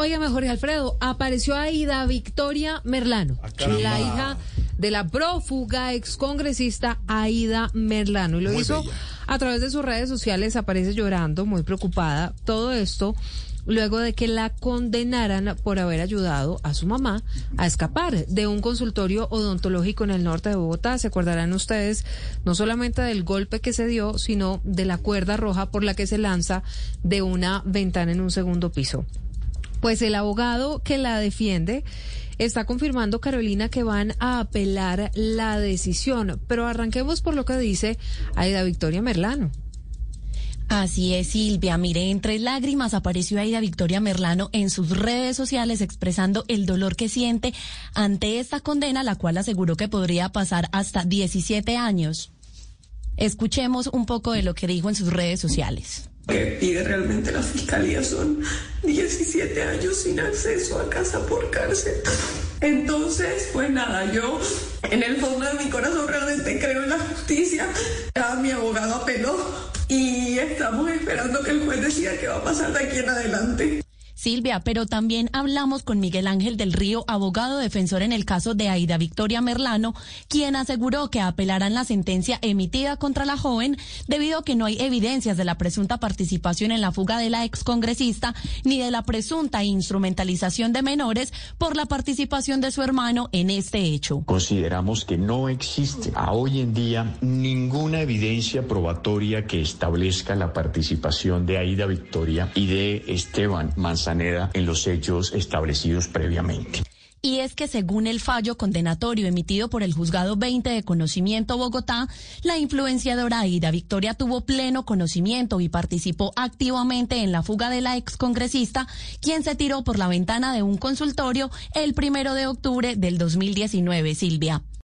Oiga, mejor Alfredo, apareció Aida Victoria Merlano, la hija de la prófuga excongresista Aida Merlano. Y lo hizo a través de sus redes sociales, aparece llorando, muy preocupada. Todo esto luego de que la condenaran por haber ayudado a su mamá a escapar de un consultorio odontológico en el norte de Bogotá. Se acordarán ustedes no solamente del golpe que se dio, sino de la cuerda roja por la que se lanza de una ventana en un segundo piso. Pues el abogado que la defiende está confirmando, Carolina, que van a apelar la decisión. Pero arranquemos por lo que dice Aida Victoria Merlano. Así es, Silvia. Mire, entre lágrimas apareció Aida Victoria Merlano en sus redes sociales expresando el dolor que siente ante esta condena, la cual aseguró que podría pasar hasta 17 años. Escuchemos un poco de lo que dijo en sus redes sociales que pide realmente la fiscalía son 17 años sin acceso a casa por cárcel. Entonces, pues nada, yo en el fondo de mi corazón realmente creo en la justicia. Ya mi abogado apeló y estamos esperando que el juez decida qué va a pasar de aquí en adelante. Silvia, pero también hablamos con Miguel Ángel del Río, abogado defensor en el caso de Aida Victoria Merlano, quien aseguró que apelarán la sentencia emitida contra la joven debido a que no hay evidencias de la presunta participación en la fuga de la excongresista ni de la presunta instrumentalización de menores por la participación de su hermano en este hecho. Consideramos que no existe a hoy en día ninguna evidencia probatoria que establezca la participación de Aida Victoria y de Esteban En los hechos establecidos previamente. Y es que según el fallo condenatorio emitido por el juzgado 20 de conocimiento Bogotá, la influenciadora Aida Victoria tuvo pleno conocimiento y participó activamente en la fuga de la excongresista, quien se tiró por la ventana de un consultorio el primero de octubre del 2019, Silvia.